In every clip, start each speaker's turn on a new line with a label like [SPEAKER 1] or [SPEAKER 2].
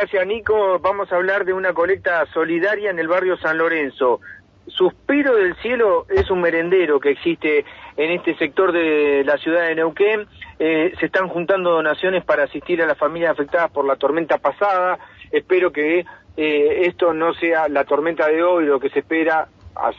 [SPEAKER 1] gracias Nico. Vamos a hablar de una colecta solidaria en el barrio San Lorenzo. Suspiro del Cielo es un merendero que existe en este sector de la ciudad de Neuquén. Eh, se están juntando donaciones para asistir a las familias afectadas por la tormenta pasada. Espero que eh, esto no sea la tormenta de hoy, lo que se espera,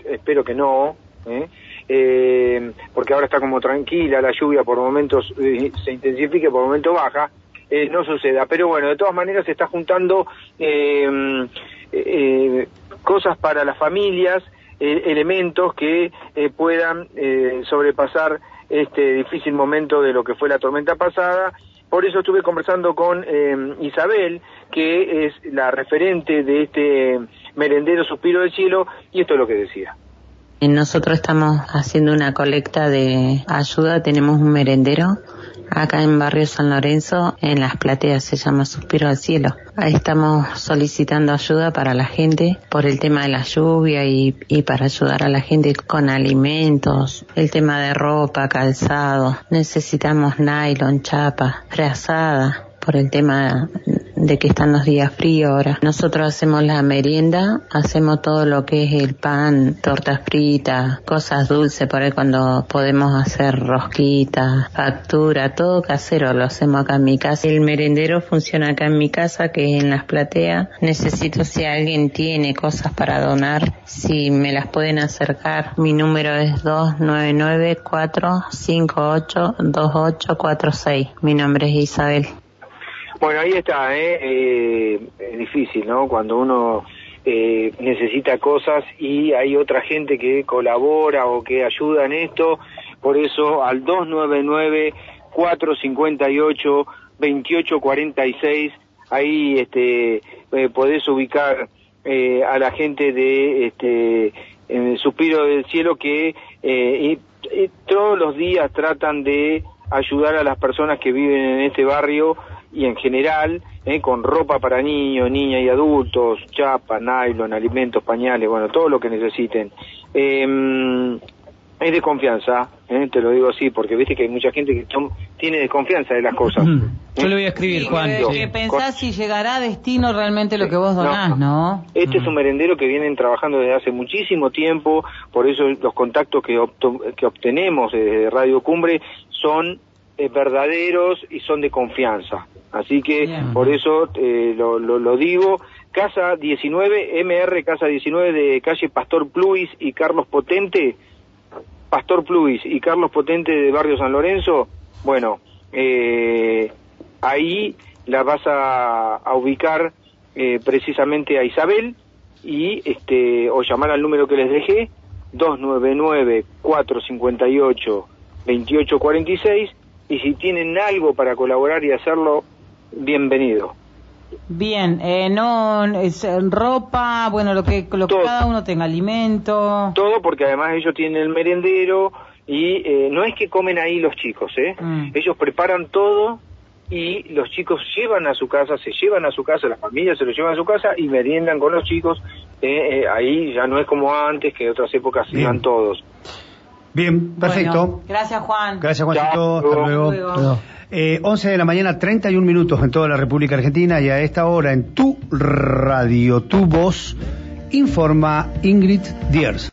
[SPEAKER 1] espero que no, ¿eh? eh, porque ahora está como tranquila la lluvia, por momentos eh, se intensifica, por momentos baja, eh, no suceda. Pero bueno, de todas maneras se está juntando eh, eh, cosas para las familias, eh, elementos que eh, puedan sobrepasar este difícil momento de lo que fue la tormenta pasada. Por eso estuve conversando con eh, Isabel, que es la referente de este merendero Suspiro del Cielo, y esto es lo que decía.
[SPEAKER 2] Nosotros estamos haciendo una colecta de ayuda, tenemos un merendero acá en Barrio San Lorenzo, en las plateas, se llama Suspiro al Cielo. Ahí estamos solicitando ayuda para la gente por el tema de la lluvia y, y para ayudar a la gente con alimentos, el tema de ropa, calzado. Necesitamos nylon, chapa, frazada por el tema de que están los días fríos ahora. Nosotros hacemos la merienda, hacemos todo lo que es el pan, tortas fritas, cosas dulces, por ahí cuando podemos hacer rosquitas, factura, todo casero lo hacemos acá en mi casa. El merendero funciona acá en mi casa, que es en las plateas. Necesito si alguien tiene cosas para donar, si me las pueden acercar. Mi número es 299-458-2846. Mi nombre es Isabel.
[SPEAKER 1] Bueno, ahí está, ¿eh? Eh, es difícil, ¿no? Cuando uno eh, necesita cosas y hay otra gente que colabora o que ayuda en esto, por eso al 299-458-2846, ahí este, eh, podés ubicar eh, a la gente de este, en el Suspiro del Cielo que y todos los días tratan de ayudar a las personas que viven en este barrio y en general, eh, con ropa para niños, niñas y adultos, chapa, nylon, alimentos, pañales, bueno, todo lo que necesiten. Eh, es de confianza, eh, te lo digo así, porque viste que hay mucha gente que son, tiene desconfianza de las cosas.
[SPEAKER 3] Yo le voy a escribir,
[SPEAKER 4] Sí,
[SPEAKER 3] Juan.
[SPEAKER 4] que,
[SPEAKER 3] sí.
[SPEAKER 4] que pensás si llegará a destino realmente lo que vos donás, ¿no?
[SPEAKER 1] Este es un merendero que vienen trabajando desde hace muchísimo tiempo, por eso los contactos que, obto- que obtenemos desde Radio Cumbre son eh, verdaderos y son de confianza. Así que
[SPEAKER 4] Bien.
[SPEAKER 1] por eso eh, lo, lo, lo digo. Casa 19, MR Casa 19 de calle Pastor Pluis y Carlos Potente, Pastor Pluis y Carlos Potente de Barrio San Lorenzo, bueno, eh, ahí la vas a, a ubicar eh, precisamente a Isabel y este o llamar al número que les dejé 299 458 2846 y si tienen algo para colaborar y hacerlo bienvenido
[SPEAKER 4] Bien, eh, no, es eh, ropa, bueno, lo que, lo que cada uno tenga, alimento.
[SPEAKER 1] todo porque además ellos tienen el merendero y eh, no es que comen ahí los chicos eh
[SPEAKER 4] Mm.
[SPEAKER 1] ellos preparan todo y los chicos llevan a su casa, se llevan a su casa, las familias se lo llevan a su casa y meriendan con los chicos. Eh, eh, ahí ya no es como antes, que en otras épocas
[SPEAKER 3] Bien.
[SPEAKER 1] iban todos.
[SPEAKER 3] Bien, perfecto.
[SPEAKER 4] Bueno, gracias, Juan.
[SPEAKER 3] Gracias, Juancito. Hasta luego.
[SPEAKER 4] Hasta luego.
[SPEAKER 3] Eh, 11 de la mañana, 31 minutos en toda la República Argentina y a esta hora en tu radio, tu voz, informa Ingrid Diers.